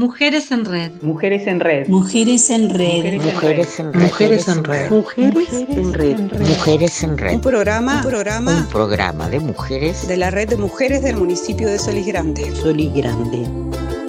Mujeres en Red. Mujeres en Red. Mujeres en Red. Mujeres en Red. Mujeres en Red. Mujeres en Red. Mujeres en Red. Un programa, un programa, Un programa de mujeres de la red de mujeres del municipio de Solís Grande. Solís Grande.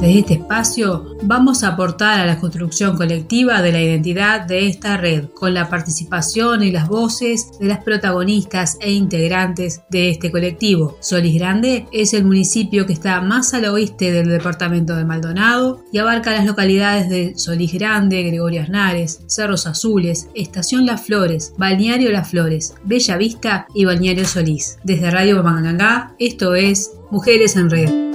Desde este espacio vamos a aportar a la construcción colectiva de la identidad de esta red, con la participación y las voces de las protagonistas e integrantes de este colectivo. Solís Grande es el municipio que está más al oeste del departamento de Maldonado y abarca las localidades de Solís Grande, Gregorio Aznares, Cerros Azules, Estación Las Flores, Balneario Las Flores, Bella Vista y Balneario Solís. Desde Radio Pamangangá, esto es Mujeres en Red.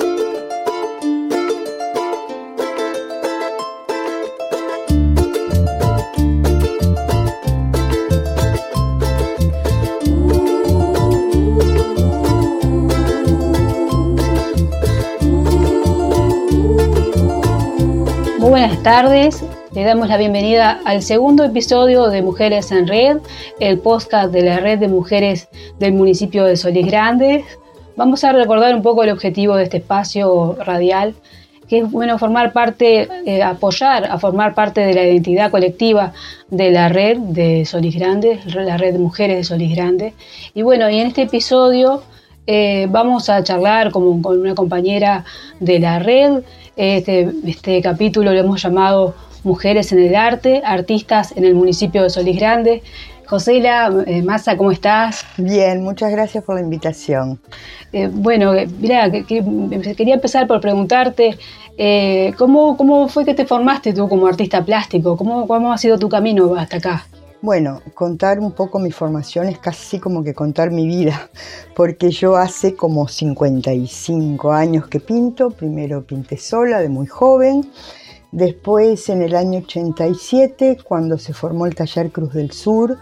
Buenas tardes, le damos la bienvenida al segundo episodio de Mujeres en Red, el podcast de la red de mujeres del municipio de Solís Grandes. Vamos a recordar un poco el objetivo de este espacio radial, que es bueno formar parte, eh, apoyar a formar parte de la identidad colectiva de la red de Solís Grandes, la red de mujeres de Solís Grandes. Y bueno, y en este episodio eh, vamos a charlar como, con una compañera de la red. Este, este capítulo lo hemos llamado Mujeres en el Arte, Artistas en el municipio de Solís Grande. Josela, eh, Massa, ¿cómo estás? Bien, muchas gracias por la invitación. Eh, bueno, eh, mira, que, que quería empezar por preguntarte, eh, ¿cómo, ¿cómo fue que te formaste tú como artista plástico? ¿Cómo, ¿Cómo ha sido tu camino hasta acá? Bueno, contar un poco mi formación es casi como que contar mi vida, porque yo hace como 55 años que pinto, primero pinté sola de muy joven, después en el año 87, cuando se formó el taller Cruz del Sur,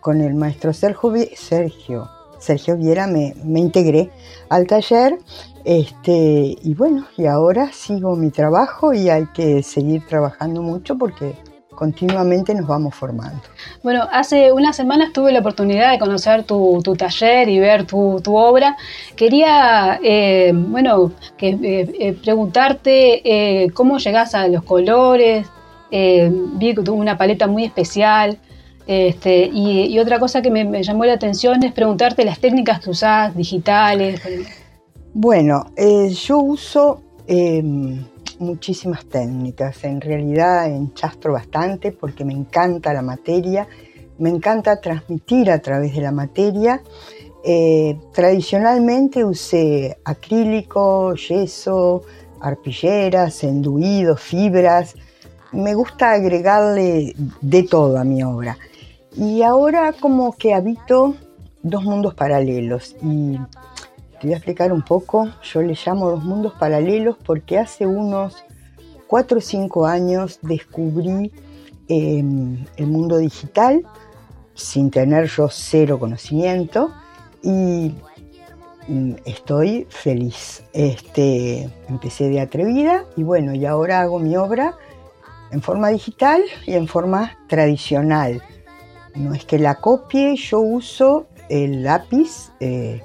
con el maestro Sergio, Sergio, Sergio Viera, me, me integré al taller, este, y bueno, y ahora sigo mi trabajo y hay que seguir trabajando mucho porque continuamente nos vamos formando. Bueno, hace unas semanas tuve la oportunidad de conocer tu, tu taller y ver tu, tu obra. Quería, eh, bueno, que, eh, eh, preguntarte cómo llegás a los colores. vi que tuvo una paleta muy especial. Este, y, y, otra cosa que me, me, llamó la atención es preguntarte las técnicas que usás, digitales. Bueno, yo uso muchísimas técnicas. En realidad enchastro bastante porque me encanta la materia, me encanta transmitir a través de la materia. Eh, tradicionalmente usé acrílico, yeso, arpilleras, enduidos, fibras. Me gusta agregarle de todo a mi obra. Y ahora como que habito dos mundos paralelos y voy a explicar un poco. Yo le llamo dos mundos paralelos porque hace unos 4 o 5 años descubrí eh, el mundo digital sin tener yo cero conocimiento y mm, estoy feliz. Este, empecé de atrevida y bueno, y ahora hago mi obra en forma digital y en forma tradicional. No es que la copie, yo uso el lápiz. Eh,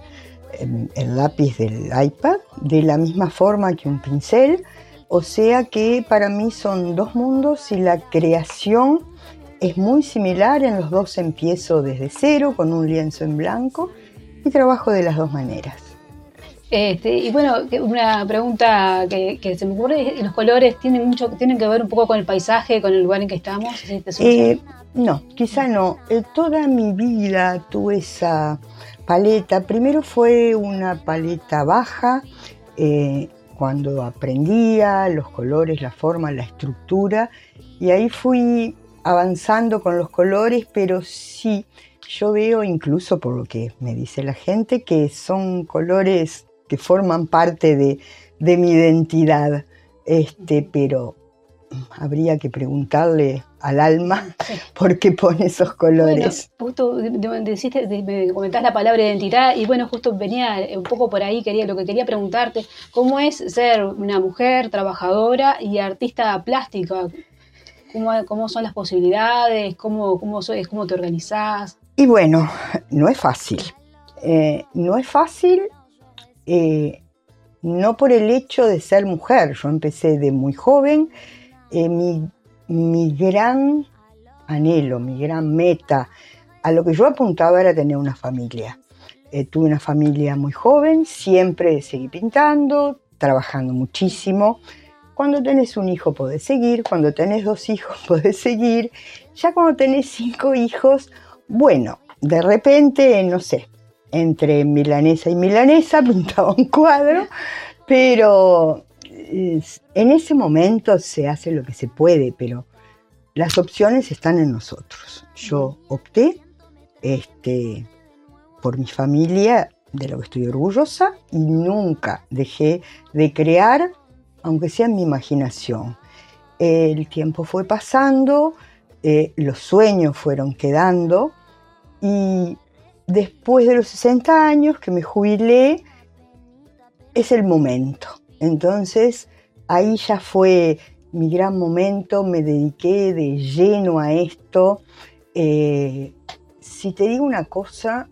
el lápiz del iPad de la misma forma que un pincel, o sea que para mí son dos mundos y la creación es muy similar, en los dos empiezo desde cero con un lienzo en blanco y trabajo de las dos maneras. Este, y bueno, una pregunta que, que, se me ocurre, ¿los colores tienen mucho, tienen que ver un poco con el paisaje, con el lugar en que estamos? Eh, no, quizá no. Eh, toda mi vida tuve esa paleta. Primero fue una paleta baja, eh, cuando aprendía los colores, la forma, la estructura, y ahí fui avanzando con los colores, pero sí, yo veo incluso por lo que me dice la gente que son colores que forman parte de, de mi identidad, este, pero habría que preguntarle al alma por qué pone esos colores. Bueno, justo deciste, me comentás la palabra identidad y bueno, justo venía un poco por ahí, quería, lo que quería preguntarte, ¿cómo es ser una mujer trabajadora y artista plástica? ¿Cómo, cómo son las posibilidades? ¿Cómo, cómo, sois, ¿Cómo te organizás? Y bueno, no es fácil. Eh, no es fácil. Eh, no por el hecho de ser mujer, yo empecé de muy joven, eh, mi, gran anhelo, mi gran meta, a lo que yo apuntaba era tener una familia. Eh, tuve una familia muy joven, siempre seguí pintando, trabajando muchísimo. Cuando tenés un hijo podés seguir, cuando tenés dos hijos podés seguir. Ya cuando tenés cinco hijos, bueno, de repente, no sé, entre milanesa y milanesa pintaba un cuadro, pero en ese momento se hace lo que se puede, pero las opciones están en nosotros. Yo opté este, por mi familia, de lo que estoy orgullosa, y nunca dejé de crear, aunque sea en mi imaginación. El tiempo fue pasando, eh, los sueños fueron quedando, y después de los 60 años que me jubilé, es el momento. Entonces, ahí ya fue mi gran momento, me dediqué de lleno a esto. Eh, si te digo una cosa,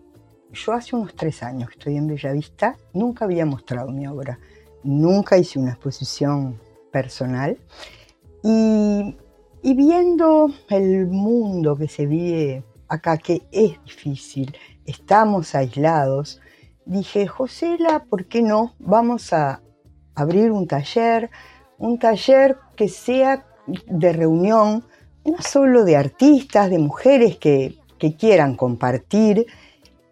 yo hace unos tres años que estoy en Bellavista, nunca había mostrado mi obra, nunca hice una exposición personal y, viendo el mundo que se vive acá, que es difícil, estamos aislados, dije, Josela, ¿por qué no? Vamos a abrir un taller, un taller que sea de reunión, no solo de artistas, de mujeres que quieran compartir.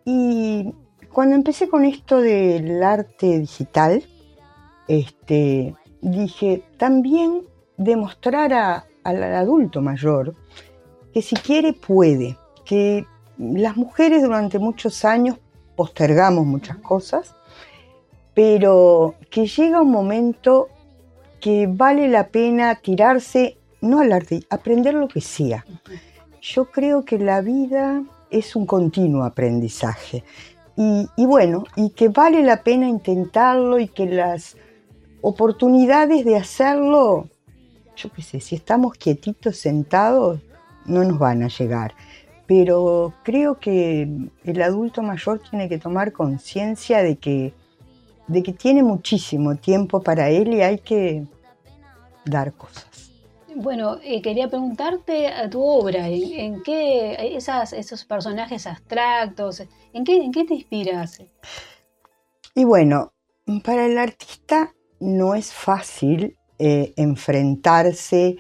Y cuando empecé con esto del arte digital, este, dije también demostrar al adulto mayor que si quiere puede, que las mujeres durante muchos años postergamos muchas cosas, pero que llega un momento que vale la pena tirarse, no al arte, aprender lo que sea. Yo creo que la vida es un continuo aprendizaje y, bueno, y que vale la pena intentarlo y que las oportunidades de hacerlo, yo qué sé, si estamos quietitos sentados, no nos van a llegar. Pero creo que el adulto mayor tiene que tomar conciencia de que, de que tiene muchísimo tiempo para él y hay que dar cosas. Bueno, eh, quería preguntarte a tu obra, ¿en, qué esas, esos personajes abstractos, ¿en qué, en qué te inspiras? Y bueno, para el artista no es fácil eh, enfrentarse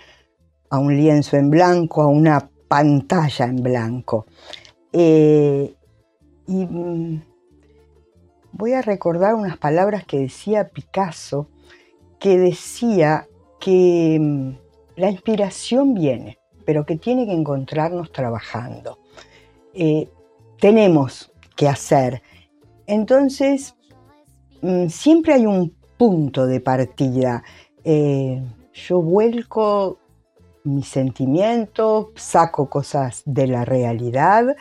a un lienzo en blanco, a una pantalla en blanco. Eh, y mm, voy a recordar unas palabras que decía Picasso, que decía que mm, la inspiración viene, pero que tiene que encontrarnos trabajando. Eh, tenemos que hacer. Entonces, mm, siempre hay un punto de partida. Eh, yo vuelco mis sentimientos, saco cosas de la realidad,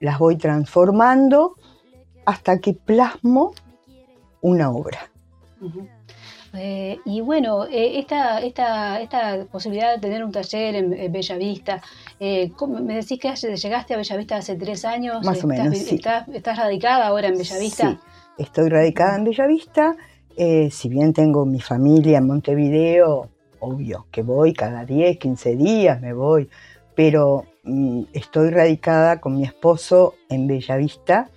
las voy transformando hasta que plasmo una obra. Eh, y bueno, eh, esta, esta, esta posibilidad de tener un taller en, Bellavista, eh, me decís que llegaste a Bellavista hace tres años. Más o menos. Estás, estás, radicada ahora en Bellavista? Sí, estoy radicada en Bellavista. si bien tengo mi familia en Montevideo, obvio que voy cada 10, 15 días, me voy, pero mm, estoy radicada con mi esposo en Bellavista.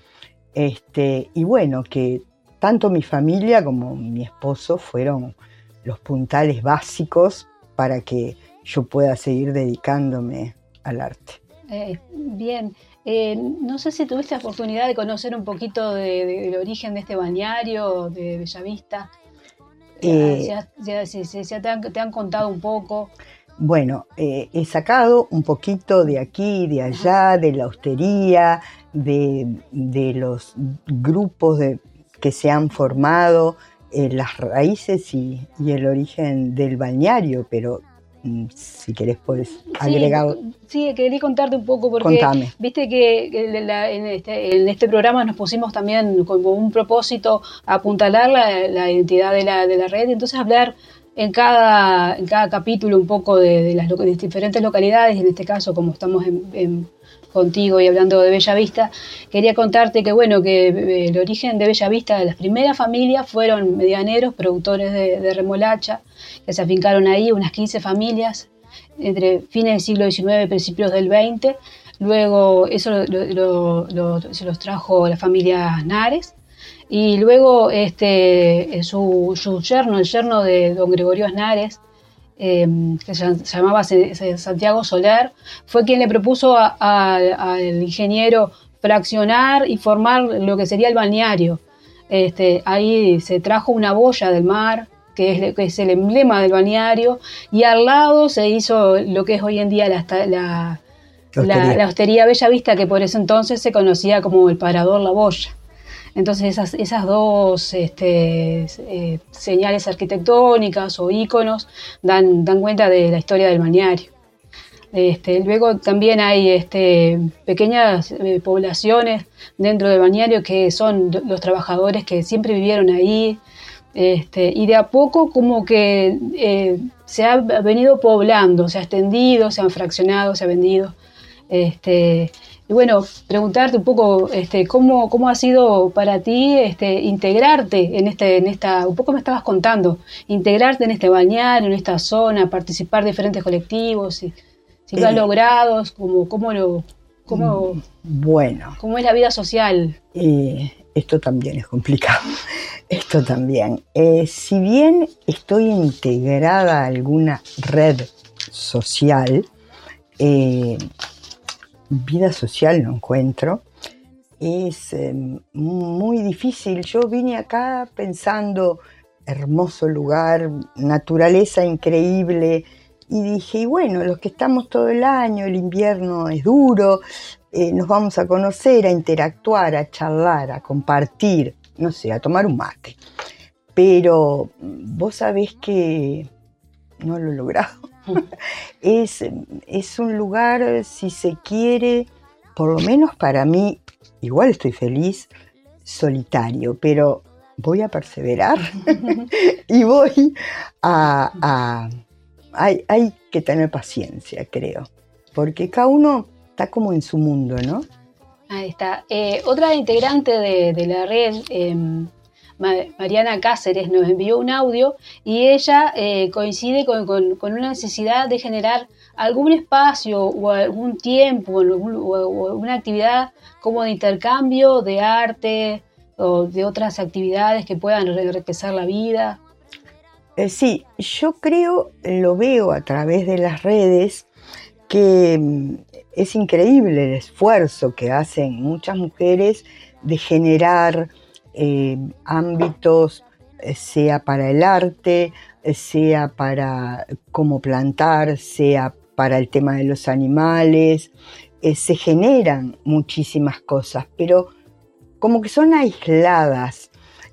Este, y bueno, que tanto mi familia como mi esposo fueron los puntales básicos para que yo pueda seguir dedicándome al arte. Eh, bien, eh, no sé si tuviste la oportunidad de conocer un poquito del origen de este balneario de Bellavista. Eh, ya, te, han, contado un poco. Bueno, he sacado un poquito de aquí, de allá, de la hostería, de, de los grupos de que se han formado, eh, las raíces y, el origen del balneario, pero mm, si querés puedes agregar. Sí, quería contarte un poco porque viste que este, en, este, programa nos pusimos también como un propósito apuntalar la, identidad de la, de la red, entonces hablar en cada, en cada capítulo un poco de, las diferentes localidades, en este caso como estamos contigo y hablando de Bella Vista, quería contarte que bueno, que eh, el origen de Bella Vista, las primeras familias fueron medianeros, productores de, remolacha, que se afincaron ahí, unas 15 familias, entre fines del siglo XIX y principios del XX. Luego eso se los trajo la familia Nares. Y luego este, su, su yerno, el yerno de don Gregorio Nares, Em, que se llamaba Santiago Soler, fue quien le propuso al ingeniero fraccionar y formar lo que sería el balneario. Este, ahí se trajo una boya del mar, que es, el emblema del balneario, y al lado se hizo lo que es hoy en día la, la, la hostería Bella Vista, que por ese entonces se conocía como el Parador La Boya. Entonces esas, esas dos este, eh, señales arquitectónicas o íconos dan, dan cuenta de la historia del balneario. Este, luego también hay este, pequeñas eh, poblaciones dentro del balneario que son los trabajadores que siempre vivieron ahí. Este, y de a poco como que eh, se ha venido poblando, se ha extendido, se han fraccionado, se ha vendido. Y bueno, preguntarte un poco este, cómo, cómo ha sido para ti este, integrarte en, este, en esta, un poco me estabas contando, integrarte en este balneario, en esta zona, participar de diferentes colectivos, si, si lo has eh, logrado, cómo, cómo lo... Cómo, bueno. ¿Cómo es la vida social? Eh, esto también es complicado. Esto también. Eh, si bien estoy integrada a alguna red social, vida social no encuentro. Es em, muy difícil. Yo vine acá pensando, hermoso lugar, naturaleza increíble, y dije, y bueno, los que estamos todo el año, el invierno es duro, eh, nos vamos a conocer, a interactuar, a charlar, a compartir, no sé, a tomar un mate. Pero vos sabés que no lo he logrado. Es, es un lugar, si se quiere, por lo menos para mí, igual estoy feliz, solitario, pero voy a perseverar y voy a... hay, hay, que tener paciencia, creo, porque cada uno está como en su mundo, ¿no? Ahí está. Eh, otra integrante de, la red, em, Mariana Cáceres nos envió un audio y ella eh, coincide con, una necesidad de generar algún espacio o algún tiempo o, una actividad como de intercambio de arte o de otras actividades que puedan enriquecer la vida. Eh, sí, yo creo, lo veo a través de las redes, que mm, es increíble el esfuerzo que hacen muchas mujeres de generar eh, ámbitos, eh, sea para el arte, eh, sea para cómo plantar, sea para el tema de los animales, se generan muchísimas cosas, pero como que son aisladas,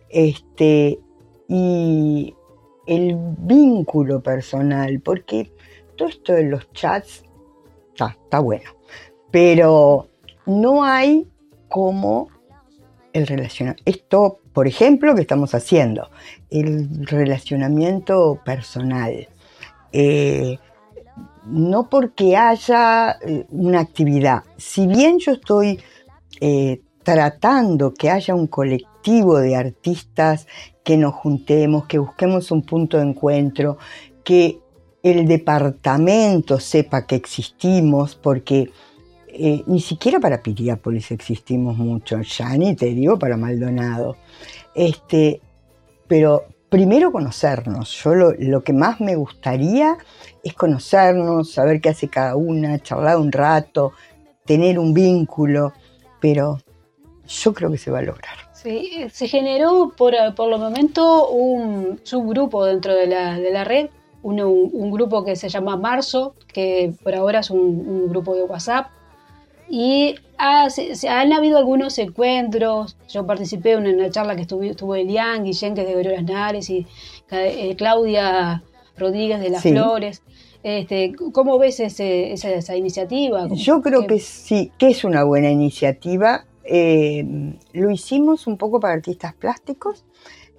este, y el vínculo personal, porque todo esto de los chats está, está bueno, pero no hay como el relacionamiento. Esto, por ejemplo, que estamos haciendo, el relacionamiento personal. Eh, no porque haya eh, una actividad. Si bien yo estoy eh, tratando que haya un colectivo de artistas que nos juntemos, que busquemos un punto de encuentro, que el departamento sepa que existimos, porque eh, ni siquiera para Piriápolis existimos mucho, ya ni te digo para Maldonado. Este, pero primero conocernos. Yo lo, que más me gustaría es conocernos, saber qué hace cada una, charlar un rato, tener un vínculo, pero yo creo que se va a lograr. Sí, se generó por, por lo momento un subgrupo dentro de la, de la red, un, grupo que se llama Marzo, que por ahora es un grupo de WhatsApp, y han habido algunos encuentros. Yo participé en una charla que estuvo, estuvo Elian Guillén, que es de Gloria Nares, y eh, Claudia Rodríguez de Las Flores. Este, ¿Cómo ves esa, iniciativa? Yo creo que sí, que es una buena iniciativa. Eh, lo hicimos un poco para artistas plásticos.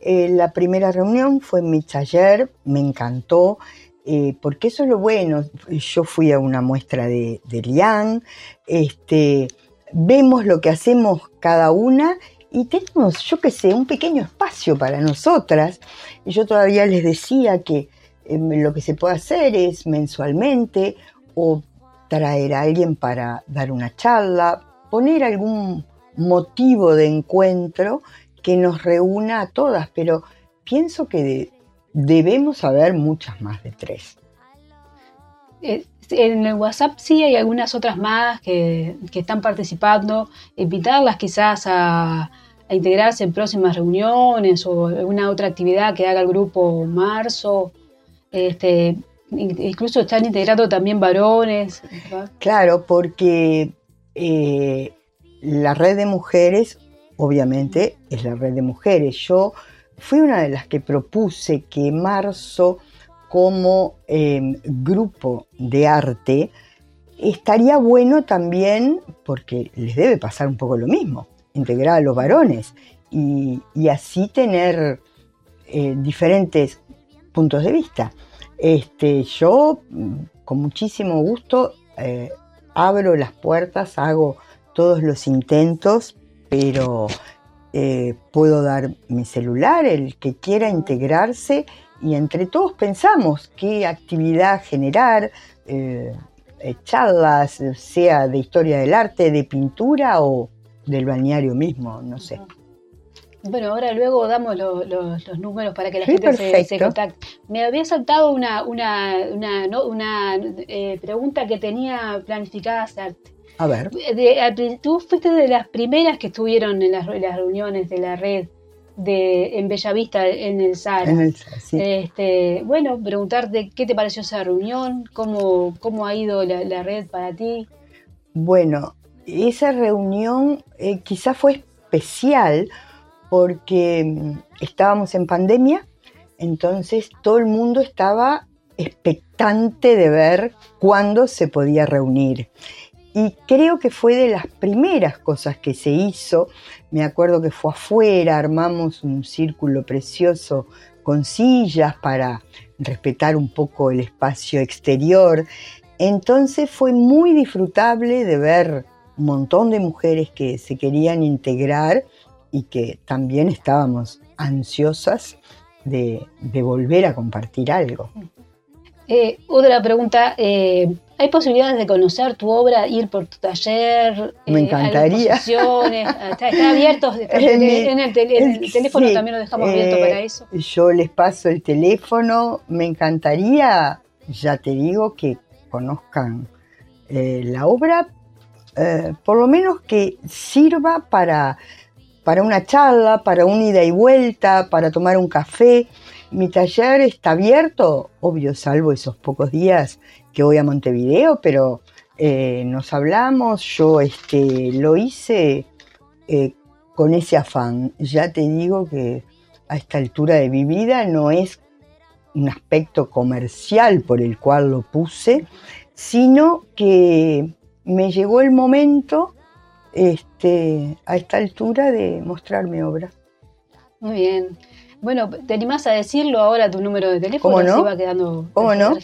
Eh, la primera reunión fue en mi taller, me encantó. Eh, porque eso es lo bueno. Yo fui a una muestra de, de Lian, este, vemos lo que hacemos cada una y tenemos, yo qué sé, un pequeño espacio para nosotras. Y yo todavía les decía que em, lo que se puede hacer es mensualmente o traer a alguien para dar una charla, poner algún motivo de encuentro que nos reúna a todas, pero pienso que debemos haber muchas más de tres. Eh, en el WhatsApp sí hay algunas otras más que, están participando, invitarlas quizás a, integrarse en próximas reuniones o alguna otra actividad que haga el grupo marzo. Este, incluso están integrando también varones. Claro, porque eh, la red de mujeres, obviamente, es la red de mujeres. Yo fui una de las que propuse que marzo como em, grupo de arte estaría bueno también, porque les debe pasar un poco lo mismo, integrar a los varones y, así tener eh, diferentes puntos de vista. Este, yo con muchísimo gusto eh, abro las puertas, hago todos los intentos, pero eh, puedo dar mi celular, el que quiera integrarse y entre todos pensamos qué actividad generar, eh, charlas, sea de historia del arte, de pintura o del balneario mismo, no sé. Bueno, ahora luego damos los números para que la gente se, contacte. Me había saltado una, una, una, eh, pregunta que tenía planificada hacerte. A ver. tú fuiste de las primeras que estuvieron en las, reuniones de la red de en Bellavista, en el SAR. En el SAR, sí. Este, bueno, preguntarte qué te pareció esa reunión, cómo, cómo ha ido la, red para ti. Bueno, esa reunión eh, quizás fue especial porque mm, estábamos en pandemia, entonces todo el mundo estaba expectante de ver cuándo se podía reunir. Y creo que fue de las primeras cosas que se hizo. Me acuerdo que fue afuera, armamos un círculo precioso con sillas para respetar un poco el espacio exterior. Entonces fue muy disfrutable de ver un montón de mujeres que se querían integrar y que también estábamos ansiosas de, volver a compartir algo. Eh, otra pregunta, eh, ¿hay posibilidades de conocer tu obra, ir por tu taller? Me eh, encantaría. Está, abierto, en, el, teléfono también lo dejamos abierto para eso. Yo les paso el teléfono, me encantaría, ya te digo, que conozcan la obra, por lo menos que sirva para, para una charla, para un ida y vuelta, para tomar un café mi taller está abierto, obvio, salvo esos pocos días que voy a Montevideo, pero eh, nos hablamos, yo este, lo hice eh, con ese afán. Ya te digo que a esta altura de mi vida no es un aspecto comercial por el cual lo puse, sino que me llegó el momento este, a esta altura de mostrar mi obra. Muy bien. Bueno, ¿te animás a decirlo ahora tu número de teléfono? ¿Cómo no? va quedando ¿Cómo no?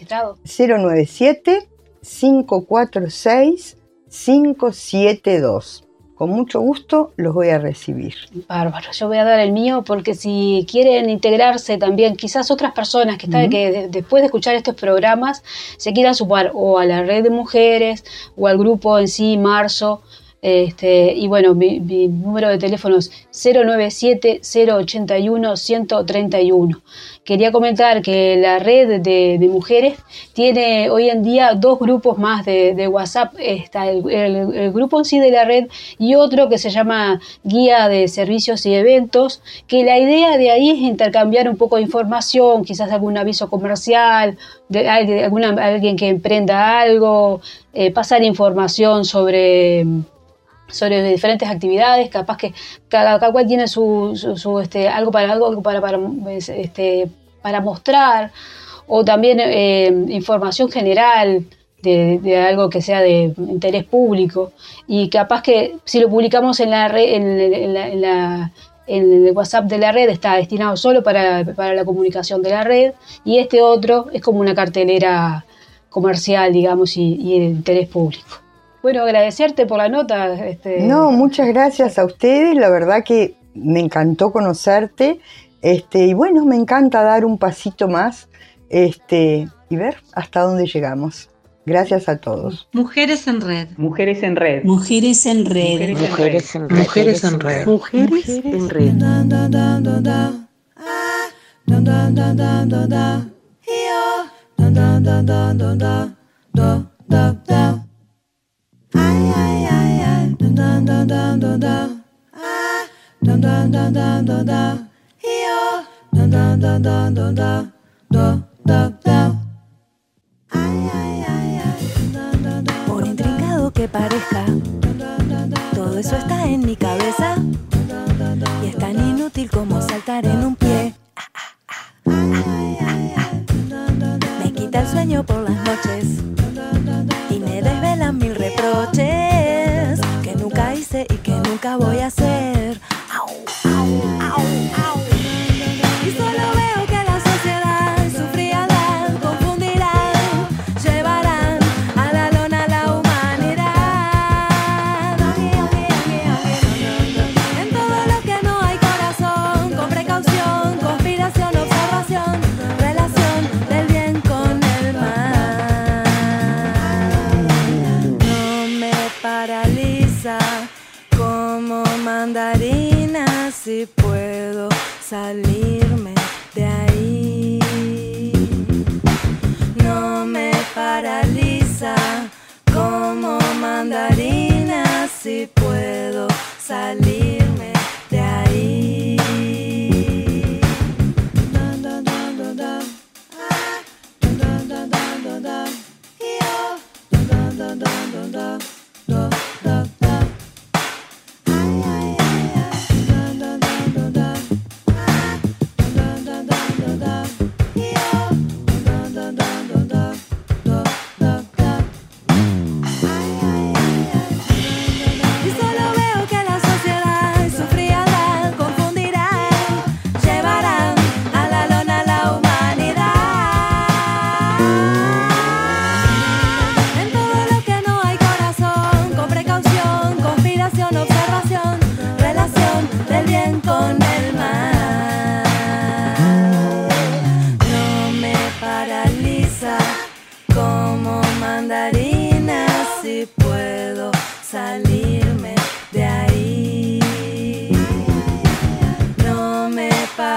097 546 572. Con mucho gusto los voy a recibir. Bárbaro, yo voy a dar el mío porque si quieren integrarse también, quizás otras personas que, están, que después de escuchar estos programas se quieran sumar o a la red de mujeres o al grupo en sí, Marzo, este, y bueno, mi, número de teléfono es 097-081-131. Quería comentar que la red de, mujeres tiene hoy en día dos grupos más de, WhatsApp. Está el, grupo en sí de la red y otro que se llama Guía de Servicios y Eventos, que la idea de ahí es intercambiar un poco de información, quizás algún aviso comercial, de, alguien que emprenda algo, eh, pasar información sobre sobre diferentes actividades, capaz que cada, cual tiene su, su, este, algo para algo para, para, este, para mostrar, o también eh, información general de, algo que sea de interés público, y capaz que si lo publicamos en la, en, la, en el WhatsApp de la red está destinado solo para, la comunicación de la red y este otro es como una cartelera comercial, digamos, y de interés público. Bueno, agradecerte por la nota. Este... No, muchas gracias a ustedes. La verdad que me encantó conocerte. Este, y bueno, me encanta dar un pasito más este, y ver hasta dónde llegamos. Gracias a todos. Mujeres en red. Mujeres en red. Mujeres en red. Mujeres en red. Mujeres en red. Mujeres en red. Por intrincado que parezca, todo eso está en mi cabeza. Y es tan inútil como saltar en un voy a hacer. Si puedo salirme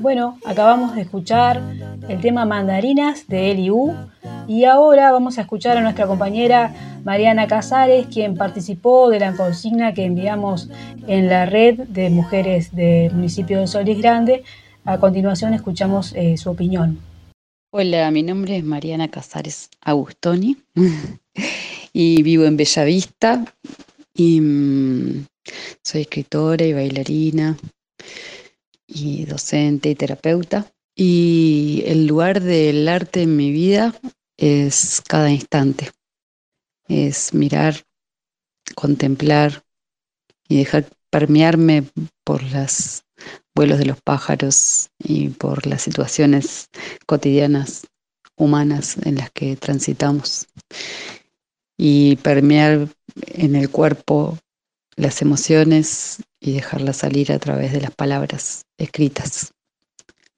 Bueno, acabamos de escuchar el tema Mandarinas de Eliú y ahora vamos a escuchar a nuestra compañera Mariana Casares, quien participó de la consigna que enviamos en la red de mujeres del municipio de Solís Grande. A continuación escuchamos eh, su opinión. Hola, mi nombre es Mariana Casares Agustoni y vivo en Bellavista y mm, soy escritora y bailarina y docente y terapeuta. Y el lugar del arte en mi vida es cada instante. Es mirar, contemplar y dejar permearme por los vuelos de los pájaros y por las situaciones cotidianas humanas en las que transitamos y permear en el cuerpo las emociones y dejarlas salir a través de las palabras escritas.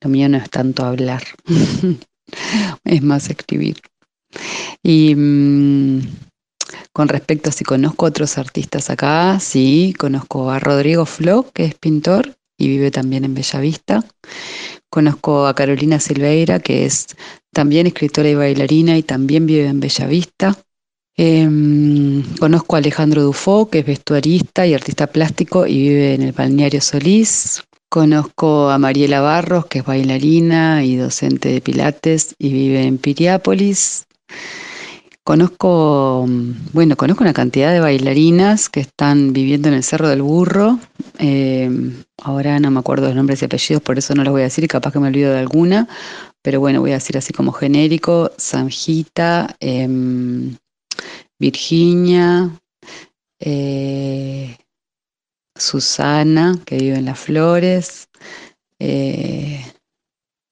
Lo mío no es tanto hablar, es más escribir. Y mm, con respecto a si conozco otros artistas acá, sí, conozco a Rodrigo Flo, que es pintor y vive también en Bellavista. Conozco a Carolina Silveira, que es también escritora y bailarina y también vive en Bellavista. Em, conozco a Alejandro Dufo, que es vestuarista y artista plástico y vive en el balneario Solís. Conozco a Mariela Barros, que es bailarina y docente de Pilates y vive en Piriápolis. Conozco, bueno, conozco una cantidad de bailarinas que están viviendo en el Cerro del Burro. Eh, ahora no me acuerdo los nombres y apellidos, por eso no los voy a decir, capaz que me olvido de alguna. Pero bueno, voy a decir así como genérico, Sanjita, em, Virginia, eh, Susana, que vive en Las Flores, eh,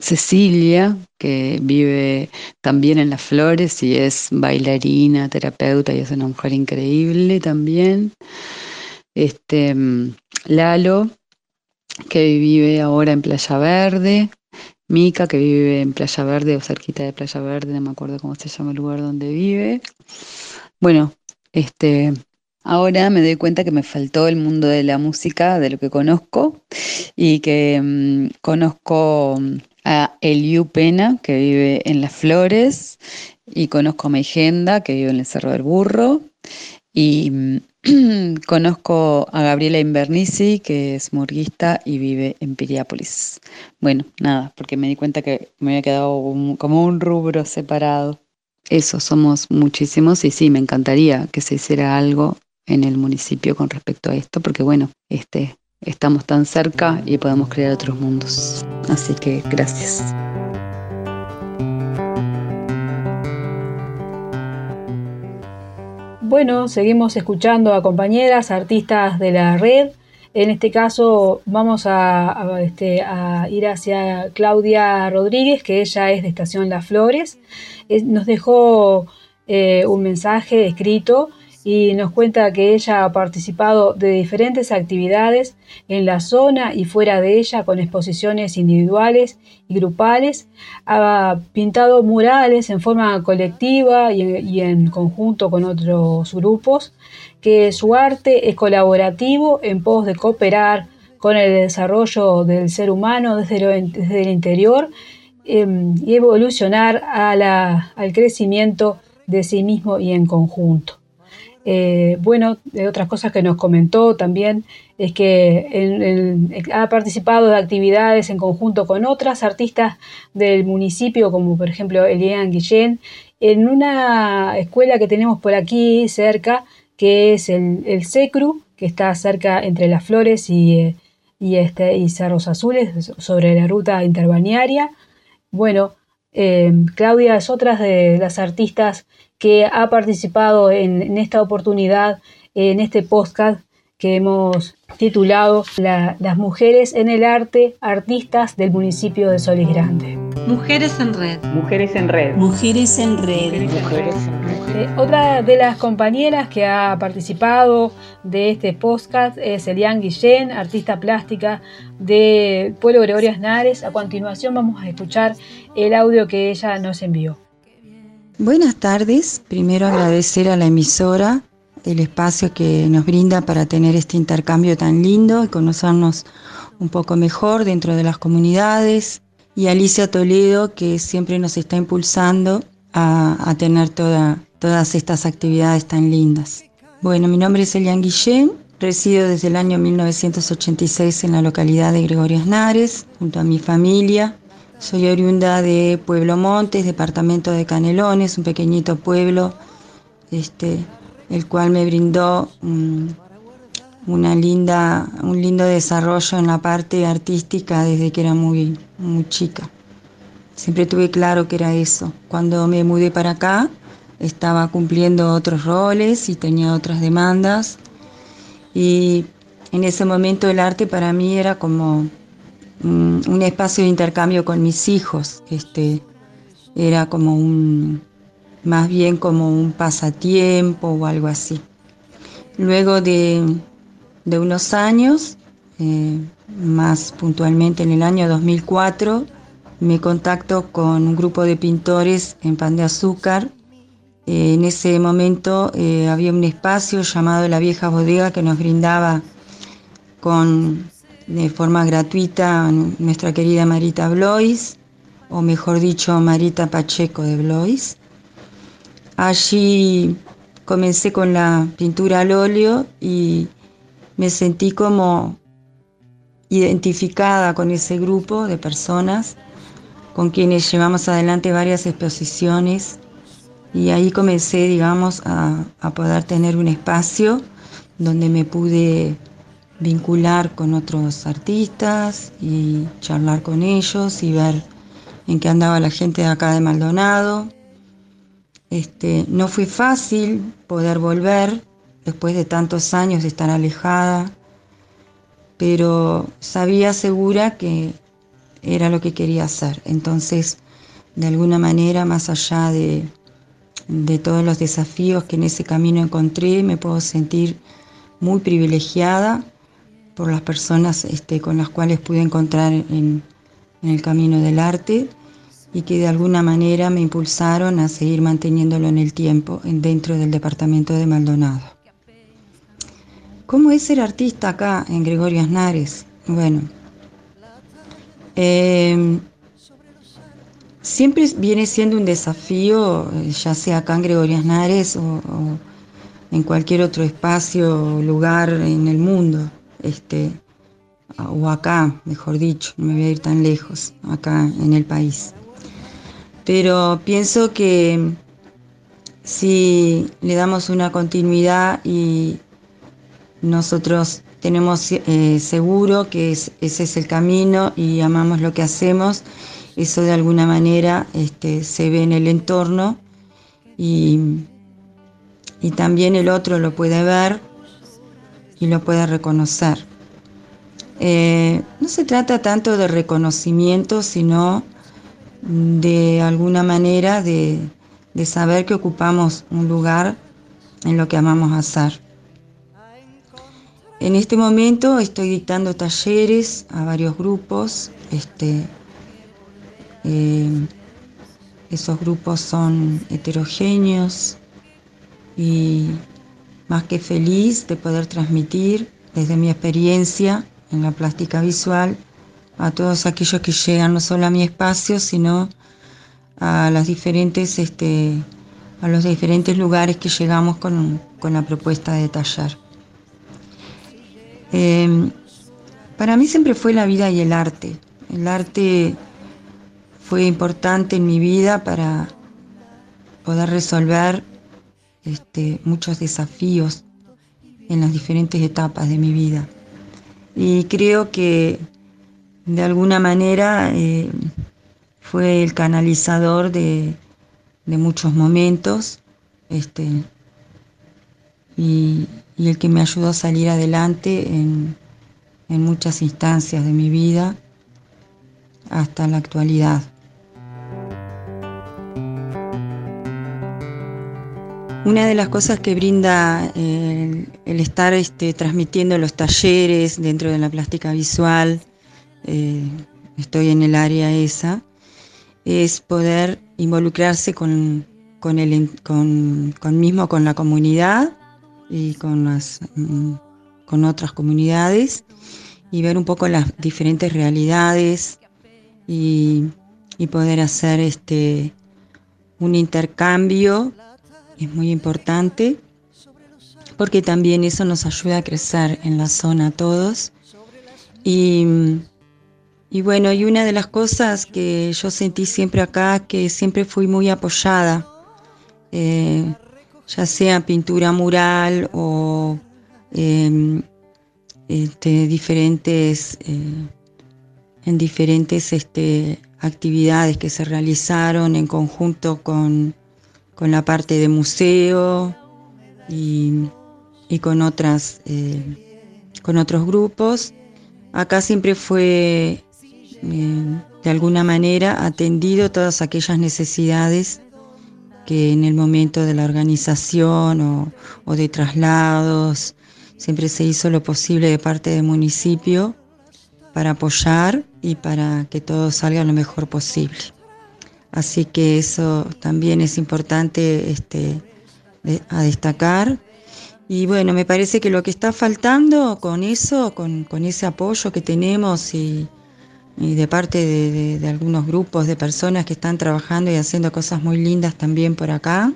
Cecilia, que vive también en Las Flores y es bailarina, terapeuta y es una mujer increíble también. Este, mm, Lalo, que vive ahora en Playa Verde. Mica, que vive en Playa Verde o cerquita de Playa Verde, no me acuerdo cómo se llama el lugar donde vive. Bueno, este, ahora me doy cuenta que me faltó el mundo de la música, de lo que conozco, y que mm, conozco a Eliu Pena, que vive en Las Flores, y conozco a Meigenda, que vive en el Cerro del Burro, y mm, Conozco a Gabriela Invernici, que es murguista y vive en Piriápolis. Bueno, nada, porque me di cuenta que me había quedado como un rubro separado. Eso, somos muchísimos y sí, me encantaría que se hiciera algo en el municipio con respecto a esto, porque bueno, este, estamos tan cerca y podemos crear otros mundos. Así que gracias. Bueno, seguimos escuchando a compañeras, artistas de la red. En este caso vamos a, este, ir hacia Claudia Rodríguez, que ella es de Estación Las Flores. nos dejó eh, un mensaje escrito y nos cuenta que ella ha participado de diferentes actividades en la zona y fuera de ella con exposiciones individuales y grupales, ha pintado murales en forma colectiva y, en conjunto con otros grupos, que su arte es colaborativo en pos de cooperar con el desarrollo del ser humano desde, el interior em, y evolucionar al crecimiento de sí mismo y en conjunto. Eh, bueno, de otras cosas que nos comentó también es que ha participado de actividades en conjunto con otras artistas del municipio, como por ejemplo Elian Guillén, en una escuela que tenemos por aquí cerca, que es el, SECRU, que está cerca entre Las Flores y, y, este, y Cerros Azules, sobre la ruta interbaniaria. Bueno, eh, Claudia es otra de las artistas que ha participado en, esta oportunidad, en este podcast que hemos titulado Las mujeres en el arte, artistas del municipio de Solis Grande. Mujeres en red. Mujeres en red. Mujeres en red. Eh, otra de las compañeras que ha participado de este podcast es Elian Guillén, artista plástica de Pueblo Gregorio Nares. A continuación vamos a escuchar el audio que ella nos envió. Buenas tardes. Primero agradecer a la emisora el espacio que nos brinda para tener este intercambio tan lindo y conocernos un poco mejor dentro de las comunidades. Y Alicia Toledo que siempre nos está impulsando a, tener todas estas actividades tan lindas. Bueno, mi nombre es Elian Guillén, resido desde el año 1986 en la localidad de Gregorio Nares, junto a mi familia soy oriunda de Pueblo Montes, departamento de Canelones, un pequeñito pueblo, este, el cual me brindó una linda, un lindo desarrollo en la parte artística desde que era muy, muy chica. Siempre tuve claro que era eso. Cuando me mudé para acá, estaba cumpliendo otros roles y tenía otras demandas. Y en ese momento el arte para mí era como un espacio de intercambio con mis hijos. Este, era como un, más bien como un pasatiempo o algo así. Luego de, unos años, eh, más puntualmente en el año 2004, me contacto con un grupo de pintores en Pan de Azúcar. Eh, en ese momento eh, había un espacio llamado La Vieja Bodega que nos brindaba con de forma gratuita nuestra querida Marita Blois, o mejor dicho, Marita Pacheco de Blois. Allí comencé con la pintura al óleo y me sentí como identificada con ese grupo de personas con quienes llevamos adelante varias exposiciones Y ahí comencé, digamos, a, a poder tener un espacio donde me pude vincular con otros artistas y charlar con ellos y ver en qué andaba la gente de acá de Maldonado. Este, no fue fácil poder volver después de tantos años de estar alejada, pero sabía segura que era lo que quería hacer. Entonces, de alguna manera, más allá de, de todos los desafíos que en ese camino encontré, me puedo sentir muy privilegiada por las personas este, con las cuales pude encontrar en, el camino del arte y que de alguna manera me impulsaron a seguir manteniéndolo en el tiempo dentro del departamento de Maldonado. ¿Cómo es ser artista acá en Gregorio Aznares? Bueno, eh, siempre viene siendo un desafío, ya sea acá en Gregorio Aznares o, o en cualquier otro espacio o lugar en el mundo, este, o acá, mejor dicho, no me voy a ir tan lejos, acá en el país. Pero pienso que si le damos una continuidad y nosotros tenemos eh, seguro que es, ese es el camino y amamos lo que hacemos, eso de alguna manera este, se ve en el entorno y, y también el otro lo puede ver y lo puede reconocer. Eh, no se trata tanto de reconocimiento, sino de alguna manera de, de saber que ocupamos un lugar en lo que amamos hacer. En este momento estoy dictando talleres a varios grupos. Este, eh, esos grupos son heterogéneos y más que feliz de poder transmitir desde mi experiencia en la plástica visual a todos aquellos que llegan no solo a mi espacio, sino a las diferentes, este, los diferentes lugares que llegamos con, la propuesta de taller. Eh, para mí siempre fue la vida y el arte. El arte fue importante en mi vida para poder resolver este, muchos desafíos en las diferentes etapas de mi vida. Y creo que de alguna manera eh, fue el canalizador de, muchos momentos este, y, el que me ayudó a salir adelante en muchas instancias de mi vida hasta la actualidad. Una de las cosas que brinda el, el estar este, transmitiendo los talleres dentro de la plástica visual, eh, estoy en el área esa, es poder involucrarse con, el, con mismo con la comunidad y con, las, mm, con otras comunidades y ver un poco las diferentes realidades y, y poder hacer este, un intercambio es muy importante porque también eso nos ayuda a crecer en la zona a todos. Y, y bueno, y una de las cosas que yo sentí siempre acá, que siempre fui muy apoyada. Eh, ya sea pintura mural o eh, este, diferentes, eh, en diferentes este, actividades que se realizaron en conjunto con, con la parte de museo y, y con, otras, eh, con otros grupos. Acá siempre fue eh, de alguna manera atendido todas aquellas necesidades que en el momento de la organización o, o, de traslados siempre se hizo lo posible de parte del municipio para apoyar y para que todo salga lo mejor posible. Así que eso también es importante este, a destacar. Y bueno, me parece que lo que está faltando con eso, con, con ese apoyo que tenemos y, de parte de, algunos grupos de personas que están trabajando y haciendo cosas muy lindas también por acá,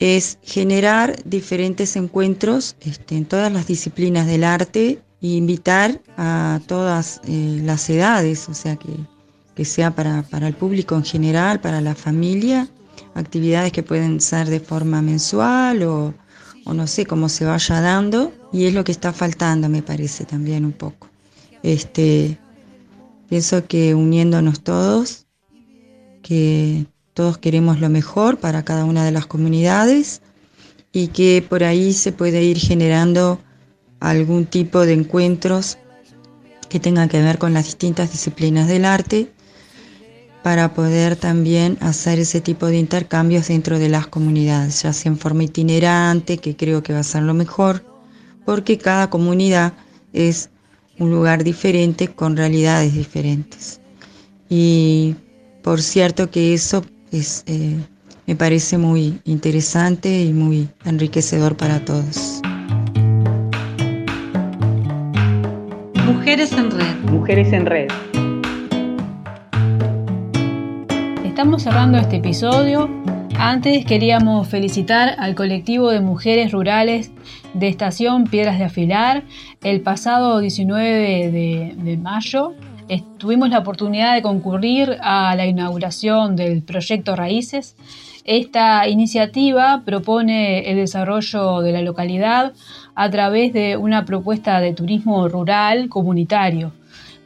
es generar diferentes encuentros este, en todas las disciplinas del arte e invitar a todas eh, las edades, o sea, que, que sea para, para, el público en general, para la familia, actividades que pueden ser de forma mensual o, o no sé cómo se vaya dando y es lo que está faltando me parece también un poco. Este, pienso que uniéndonos todos, que todos queremos lo mejor para cada una de las comunidades y que por ahí se puede ir generando algún tipo de encuentros que tengan que ver con las distintas disciplinas del arte para poder también hacer ese tipo de intercambios dentro de las comunidades, ya sea en forma itinerante, que creo que va a ser lo mejor, porque cada comunidad es un lugar diferente con realidades diferentes. Y por cierto que eso es, eh, me parece muy interesante y muy enriquecedor para todos. Mujeres en Red. Mujeres en Red. Estamos cerrando este episodio. Antes queríamos felicitar al colectivo de mujeres rurales de Estación Piedras de Afilar. El pasado 19 de, de mayo tuvimos la oportunidad de concurrir a la inauguración del proyecto Raíces. Esta iniciativa propone el desarrollo de la localidad a través de una propuesta de turismo rural comunitario.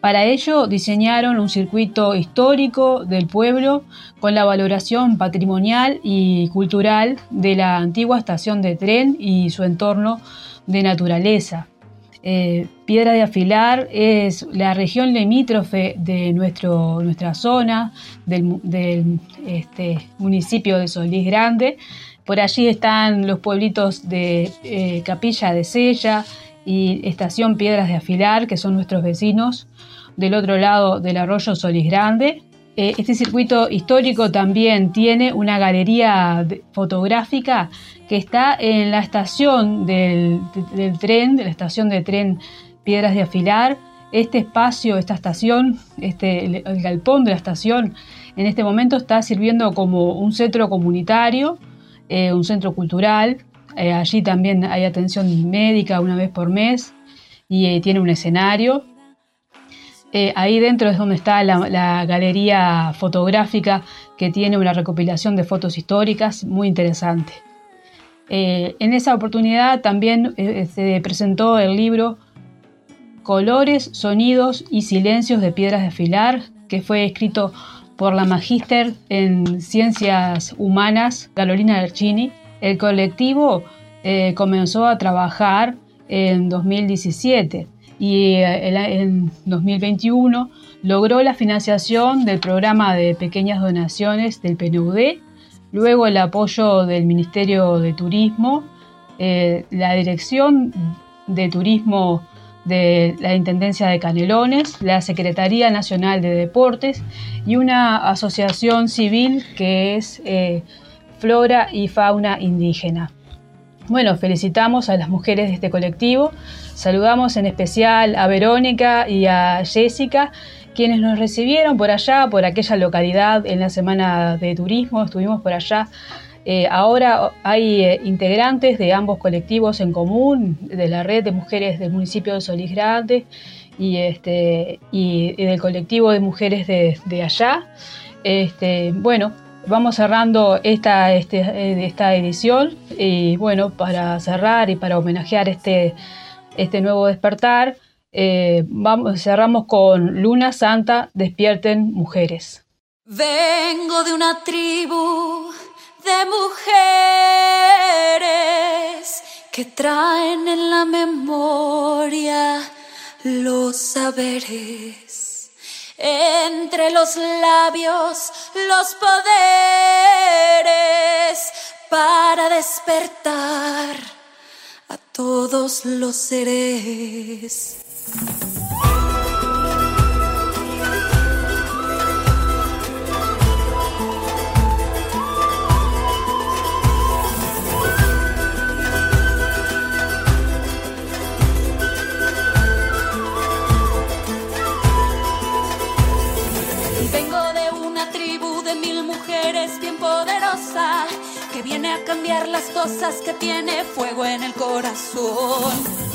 Para ello diseñaron un circuito histórico del pueblo con la valoración patrimonial y cultural de la antigua estación de tren y su entorno de naturaleza. Eh, Piedra de Afilar es la región limítrofe de nuestro, nuestra zona, del, este, municipio de Solís Grande. Por allí están los pueblitos de eh, Capilla de Sella y Estación Piedras de Afilar, que son nuestros vecinos del otro lado del arroyo Solís Grande. Eh, este circuito histórico también tiene una galería fotográfica que está en la estación del, tren, de la estación de tren Piedras de Afilar. Este espacio, esta estación, este, el, galpón de la estación, en este momento está sirviendo como un centro comunitario, eh, un centro cultural. Eh, allí también hay atención médica una vez por mes y tiene un escenario eh, ahí dentro es donde está la, galería fotográfica que tiene una recopilación de fotos históricas muy interesante. Eh, en esa oportunidad también eh, se presentó el libro Colores, Sonidos y Silencios de Piedras de Afilar, que fue escrito por la magíster en Ciencias Humanas, Carolina Archini. El colectivo comenzó a trabajar en 2017 y eh, en 2021 logró la financiación del programa de pequeñas donaciones del PNUD, luego el apoyo del Ministerio de Turismo, eh, la Dirección de Turismo de la Intendencia de Canelones, la Secretaría Nacional de Deportes y una asociación civil que es eh, Flora y Fauna Indígena. Bueno, felicitamos a las mujeres de este colectivo Saludamos en especial a Verónica y a Jessica, quienes nos recibieron por allá, por aquella localidad en la semana de turismo. Estuvimos por allá. Eh, ahora hay eh, integrantes de ambos colectivos en común, de la red de mujeres del municipio de Solís Grande y, este, del colectivo de mujeres de, allá. Este, bueno, vamos cerrando esta, este, eh, esta edición y bueno, para cerrar y para homenajear este este nuevo despertar, eh, cerramos con Luna Santa, despierten mujeres. Vengo de una tribu de mujeres que traen en la memoria los saberes. Entre los labios, los poderes para despertar todos los seres. A cambiar las cosas que tiene fuego en el corazón.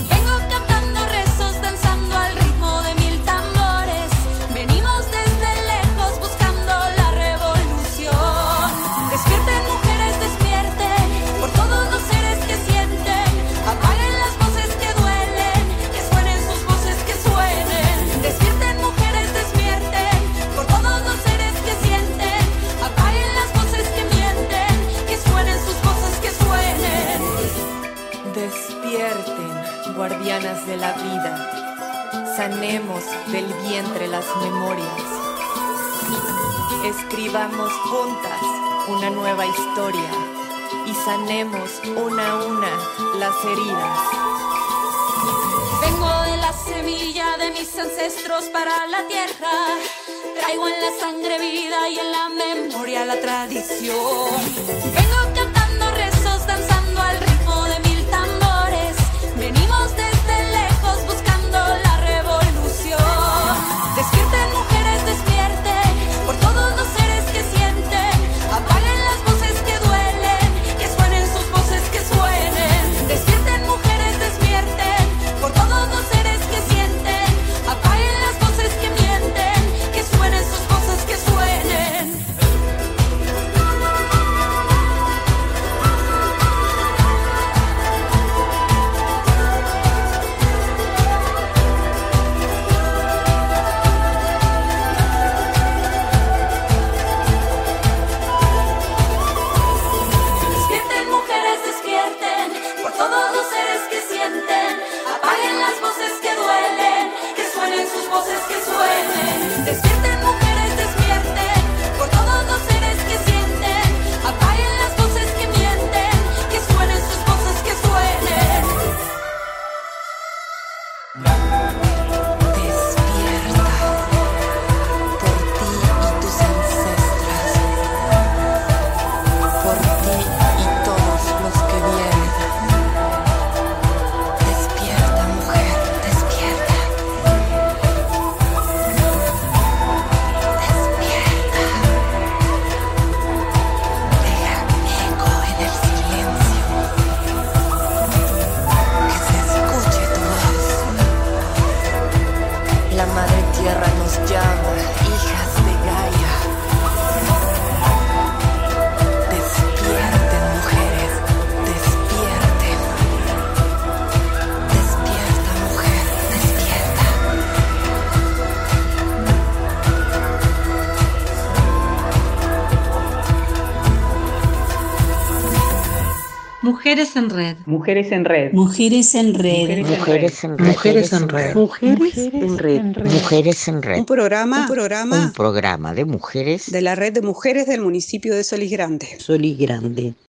Sanemos del vientre las memorias. Escribamos juntas una nueva historia y sanemos una a una las heridas. Vengo de la semilla de mis ancestros para la tierra. Traigo en la sangre vida y en la memoria la tradición. Mujeres en Red. Mujeres en red. Mujeres en Red. Mujeres en red. Mujeres en red. Mujeres en red. Mujeres en red. Un programa, un programa Un programa de mujeres de la red de mujeres del municipio de Solís Grande. Solís Grande.